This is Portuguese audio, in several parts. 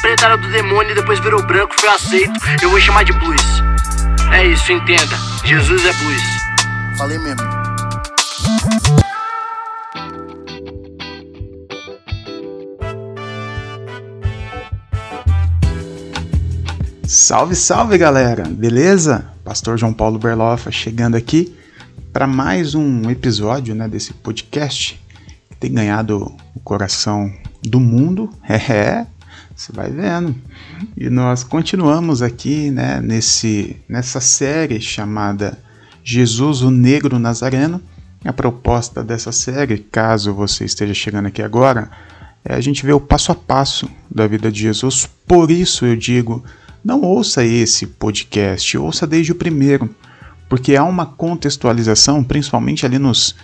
preta era do demônio e depois virou branco, foi aceito. Eu vou chamar de blues. É isso, entenda. Jesus é blues. Falei mesmo. Salve, salve galera, beleza? Pastor João Paulo Berloffa chegando aqui para mais um episódio né, desse podcast que tem ganhado o coração do mundo. É, você vai vendo. E nós continuamos aqui né, nesse, nessa série chamada Jesus o Negro Nazareno. A proposta dessa série, caso você esteja chegando aqui agora, é a gente ver o passo a passo da vida de Jesus. Por isso eu digo não ouça esse podcast, ouça desde o primeiro, porque há uma contextualização, principalmente ali nos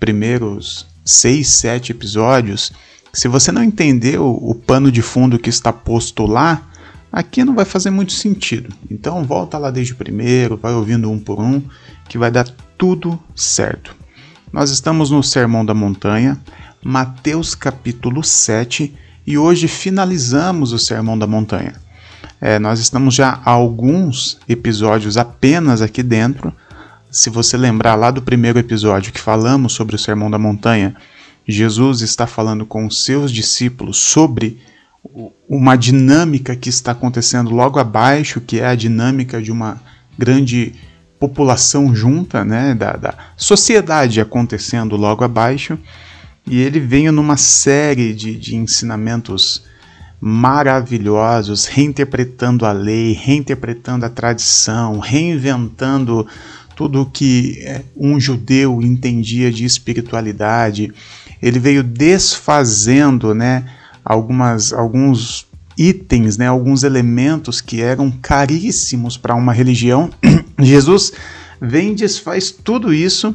primeiros seis, sete episódios. Se você não entender o, o pano de fundo que está posto lá, aqui não vai fazer muito sentido. Então volta lá desde o primeiro, vai ouvindo um por um, que vai dar tudo certo. Nós estamos no Sermão da Montanha, Mateus capítulo 7, e hoje finalizamos o Sermão da Montanha. É, nós estamos já há alguns episódios apenas aqui dentro. Se você lembrar lá do primeiro episódio que falamos sobre o Sermão da Montanha, Jesus está falando com os seus discípulos sobre uma dinâmica que está acontecendo logo abaixo, que é a dinâmica de uma grande população junta, né, da, da sociedade acontecendo logo abaixo. E ele veio numa série de, de ensinamentos maravilhosos, reinterpretando a lei, reinterpretando a tradição, reinventando tudo o que é, um judeu entendia de espiritualidade. Ele veio desfazendo, né, algumas alguns itens, né, alguns elementos que eram caríssimos para uma religião. Jesus vem desfaz tudo isso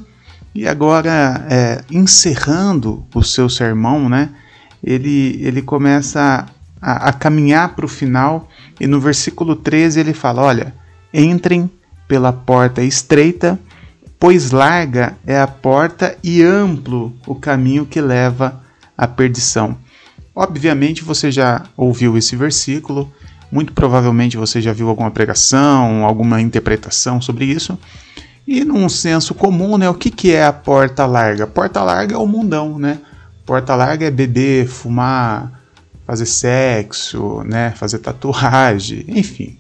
e agora é, encerrando o seu sermão, né, ele, ele começa a, a caminhar para o final, e no versículo 13 ele fala: Olha, entrem pela porta estreita, pois larga é a porta e amplo o caminho que leva à perdição. Obviamente você já ouviu esse versículo, muito provavelmente você já viu alguma pregação, alguma interpretação sobre isso. E num senso comum, né, o que, que é a porta larga? Porta larga é o mundão, né? Porta larga é beber, fumar, fazer sexo, né, fazer tatuagem, enfim.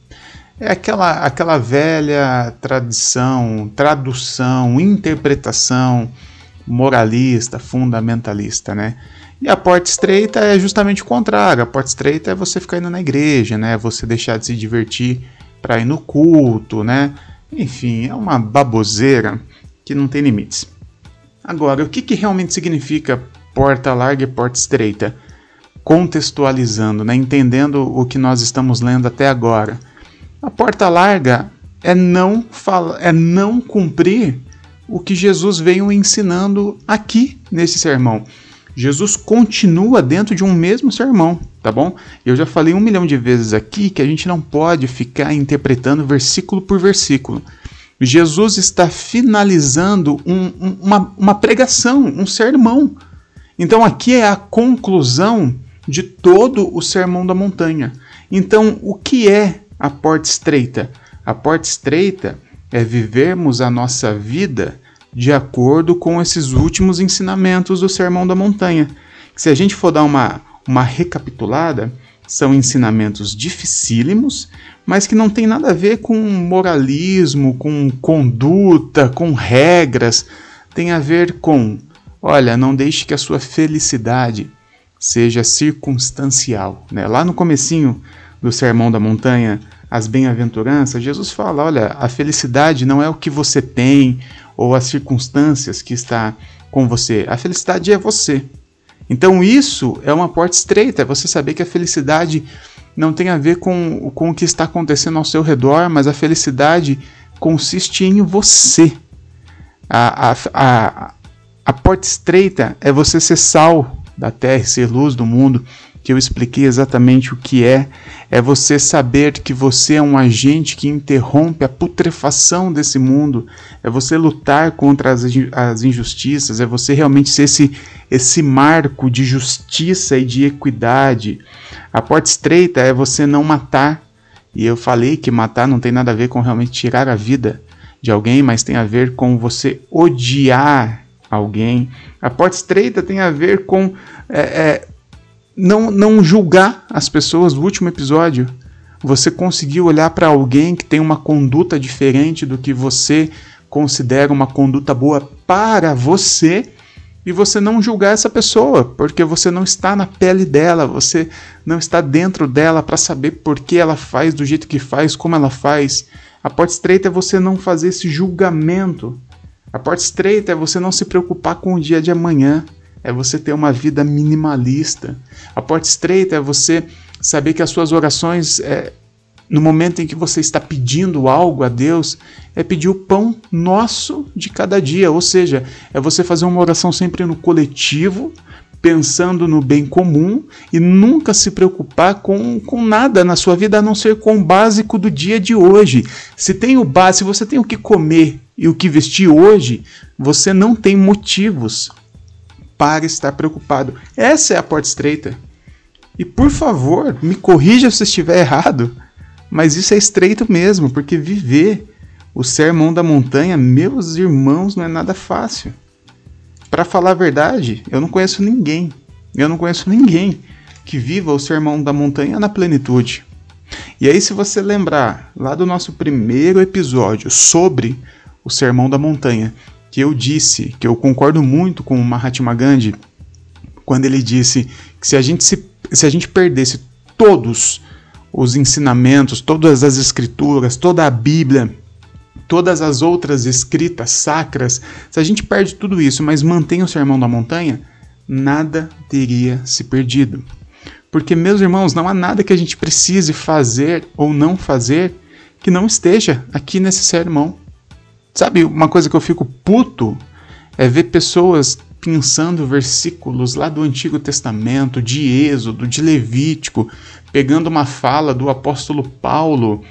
É aquela, aquela velha tradição, tradução, interpretação moralista, fundamentalista, né? E a porta estreita é justamente o contrário. A porta estreita é você ficar indo na igreja, né? Você deixar de se divertir para ir no culto, né? Enfim, é uma baboseira que não tem limites. Agora, o que, que realmente significa porta larga e porta estreita? contextualizando, né, entendendo o que nós estamos lendo até agora. A porta larga é não, fala, é não cumprir o que Jesus veio ensinando aqui nesse sermão. Jesus continua dentro de um mesmo sermão, tá bom? Eu já falei um milhão de vezes aqui que a gente não pode ficar interpretando versículo por versículo. Jesus está finalizando um, um, uma, uma pregação, um sermão. Então aqui é a conclusão de todo o Sermão da Montanha. Então, o que é a porta estreita? A porta estreita é vivermos a nossa vida de acordo com esses últimos ensinamentos do Sermão da Montanha. Se a gente for dar uma, uma recapitulada, são ensinamentos dificílimos, mas que não tem nada a ver com moralismo, com conduta, com regras. Tem a ver com, olha, não deixe que a sua felicidade seja circunstancial. Né? Lá no comecinho do Sermão da Montanha, as bem-aventuranças, Jesus fala, olha, a felicidade não é o que você tem ou as circunstâncias que está com você. A felicidade é você. Então isso é uma porta estreita, é você saber que a felicidade não tem a ver com, com o que está acontecendo ao seu redor, mas a felicidade consiste em você. A, a, a, a porta estreita é você ser sal da terra ser luz do mundo. Que eu expliquei exatamente o que é, é você saber que você é um agente que interrompe a putrefação desse mundo, é você lutar contra as, as injustiças, é você realmente ser esse, esse marco de justiça e de equidade. A porta estreita é você não matar, e eu falei que matar não tem nada a ver com realmente tirar a vida de alguém, mas tem a ver com você odiar alguém. A porta estreita tem a ver com é, é, não, não julgar as pessoas. No último episódio, você conseguiu olhar para alguém que tem uma conduta diferente do que você considera uma conduta boa para você e você não julgar essa pessoa, porque você não está na pele dela, você não está dentro dela para saber por que ela faz do jeito que faz, como ela faz. A porta estreita é você não fazer esse julgamento. A porta estreita é você não se preocupar com o dia de amanhã é você ter uma vida minimalista. A porta estreita é você saber que as suas orações, é, no momento em que você está pedindo algo a Deus, é pedir o pão nosso de cada dia. Ou seja, é você fazer uma oração sempre no coletivo, pensando no bem comum e nunca se preocupar com, com nada na sua vida a não ser com o básico do dia de hoje. Se tem o básico, se você tem o que comer e o que vestir hoje, você não tem motivos para estar preocupado. Essa é a porta estreita. E por favor, me corrija se estiver errado, mas isso é estreito mesmo, porque viver o sermão da montanha, meus irmãos, não é nada fácil. Para falar a verdade, eu não conheço ninguém, eu não conheço ninguém que viva o sermão da montanha na plenitude. E aí, se você lembrar lá do nosso primeiro episódio sobre o sermão da montanha, que eu disse, que eu concordo muito com o Mahatma Gandhi, quando ele disse que se a gente, se, se a gente perdesse todos os ensinamentos, todas as escrituras, toda a Bíblia, todas as outras escritas sacras, se a gente perde tudo isso, mas mantém o Sermão da Montanha, nada teria se perdido. Porque, meus irmãos, não há nada que a gente precise fazer ou não fazer que não esteja aqui nesse sermão. Sabe, uma coisa que eu fico puto é ver pessoas pensando versículos lá do Antigo Testamento, de Êxodo, de Levítico, pegando uma fala do apóstolo Paulo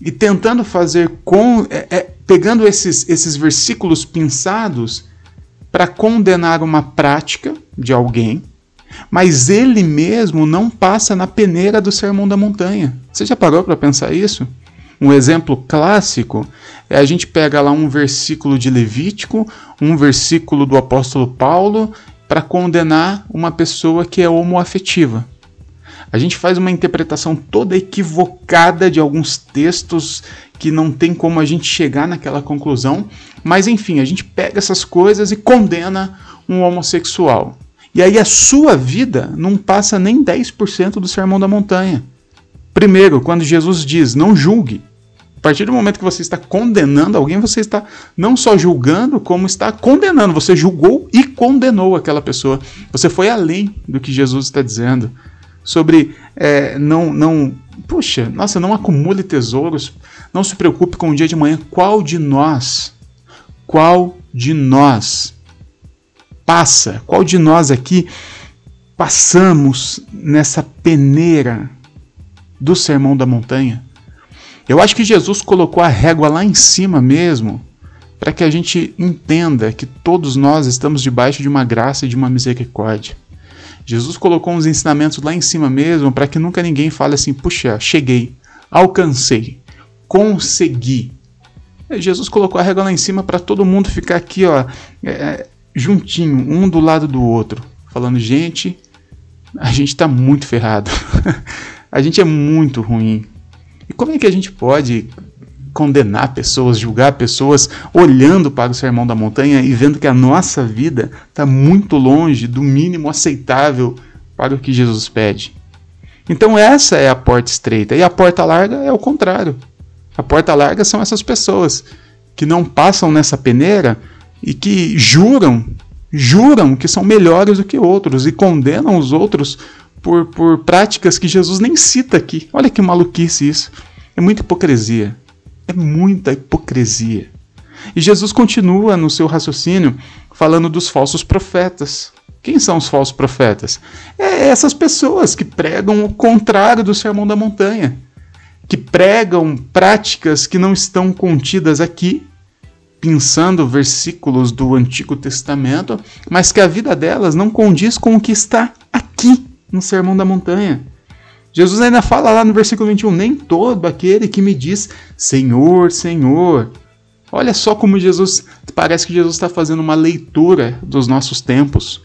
e tentando fazer com. É, é, pegando esses, esses versículos pensados para condenar uma prática de alguém, mas ele mesmo não passa na peneira do Sermão da Montanha. Você já parou para pensar isso? Um exemplo clássico é a gente pega lá um versículo de Levítico, um versículo do apóstolo Paulo, para condenar uma pessoa que é homoafetiva. A gente faz uma interpretação toda equivocada de alguns textos que não tem como a gente chegar naquela conclusão, mas enfim, a gente pega essas coisas e condena um homossexual. E aí a sua vida não passa nem 10% do Sermão da Montanha. Primeiro, quando Jesus diz não julgue, a partir do momento que você está condenando alguém, você está não só julgando, como está condenando. Você julgou e condenou aquela pessoa. Você foi além do que Jesus está dizendo. Sobre é, não, não. Puxa, nossa, não acumule tesouros. Não se preocupe com o dia de manhã. Qual de nós? Qual de nós passa? Qual de nós aqui passamos nessa peneira do Sermão da Montanha. Eu acho que Jesus colocou a régua lá em cima mesmo, para que a gente entenda que todos nós estamos debaixo de uma graça e de uma misericórdia. Jesus colocou uns ensinamentos lá em cima mesmo, para que nunca ninguém fale assim: puxa, cheguei, alcancei, consegui. Jesus colocou a régua lá em cima para todo mundo ficar aqui, ó, é, é, juntinho, um do lado do outro, falando: gente, a gente está muito ferrado. A gente é muito ruim. E como é que a gente pode condenar pessoas, julgar pessoas, olhando para o sermão da montanha e vendo que a nossa vida está muito longe do mínimo aceitável para o que Jesus pede? Então, essa é a porta estreita. E a porta larga é o contrário. A porta larga são essas pessoas que não passam nessa peneira e que juram, juram que são melhores do que outros e condenam os outros por, por práticas que Jesus nem cita aqui. Olha que maluquice isso. É muita hipocrisia. É muita hipocrisia. E Jesus continua no seu raciocínio falando dos falsos profetas. Quem são os falsos profetas? É essas pessoas que pregam o contrário do Sermão da Montanha, que pregam práticas que não estão contidas aqui, pensando versículos do Antigo Testamento, mas que a vida delas não condiz com o que está aqui no Sermão da Montanha. Jesus ainda fala lá no versículo 21: Nem todo aquele que me diz Senhor, Senhor. Olha só como Jesus, parece que Jesus está fazendo uma leitura dos nossos tempos.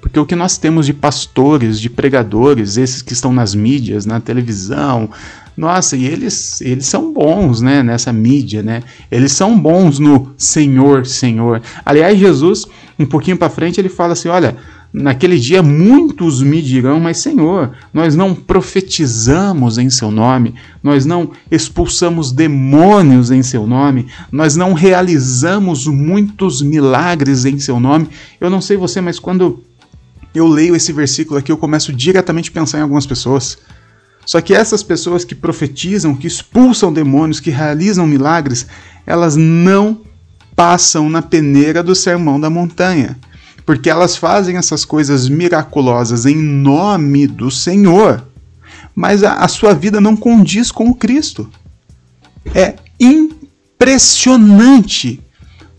Porque o que nós temos de pastores, de pregadores, esses que estão nas mídias, na televisão, nossa, e eles, eles são bons, né, nessa mídia, né? Eles são bons no Senhor, Senhor. Aliás, Jesus, um pouquinho para frente, ele fala assim, olha, naquele dia muitos me dirão, mas Senhor, nós não profetizamos em seu nome, nós não expulsamos demônios em seu nome, nós não realizamos muitos milagres em seu nome. Eu não sei você, mas quando eu leio esse versículo aqui, eu começo diretamente a pensar em algumas pessoas. Só que essas pessoas que profetizam, que expulsam demônios, que realizam milagres, elas não passam na peneira do sermão da montanha. Porque elas fazem essas coisas miraculosas em nome do Senhor, mas a, a sua vida não condiz com o Cristo. É impressionante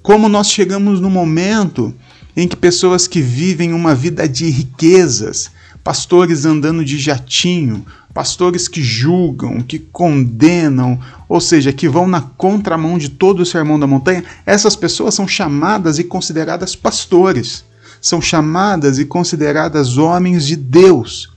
como nós chegamos no momento em que pessoas que vivem uma vida de riquezas, pastores andando de jatinho, pastores que julgam, que condenam, ou seja, que vão na contramão de todo o sermão da montanha, essas pessoas são chamadas e consideradas pastores, são chamadas e consideradas homens de Deus.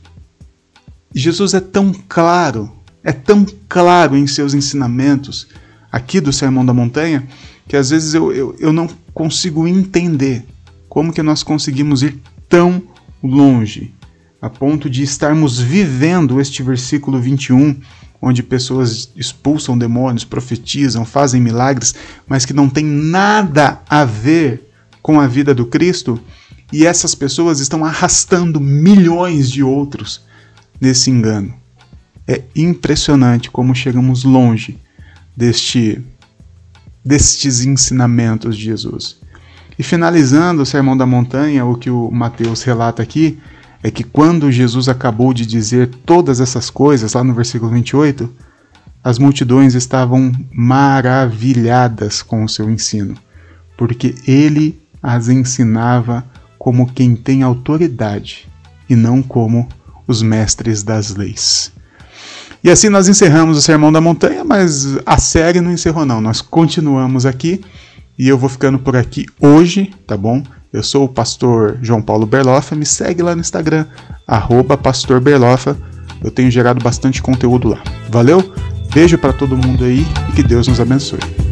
Jesus é tão claro, é tão claro em seus ensinamentos aqui do Sermão da Montanha, que às vezes eu, eu, eu não consigo entender como que nós conseguimos ir tão longe, a ponto de estarmos vivendo este versículo 21, onde pessoas expulsam demônios, profetizam, fazem milagres, mas que não tem nada a ver com a vida do Cristo, e essas pessoas estão arrastando milhões de outros nesse engano. É impressionante como chegamos longe deste destes ensinamentos de Jesus. E finalizando o Sermão da Montanha, o que o Mateus relata aqui é que quando Jesus acabou de dizer todas essas coisas, lá no versículo 28, as multidões estavam maravilhadas com o seu ensino, porque ele as ensinava como quem tem autoridade e não como os mestres das leis. E assim nós encerramos o Sermão da Montanha, mas a série não encerrou não, nós continuamos aqui e eu vou ficando por aqui hoje, tá bom? Eu sou o pastor João Paulo Berlofa, me segue lá no Instagram, arroba pastor Berlofa. Eu tenho gerado bastante conteúdo lá. Valeu? Beijo para todo mundo aí e que Deus nos abençoe.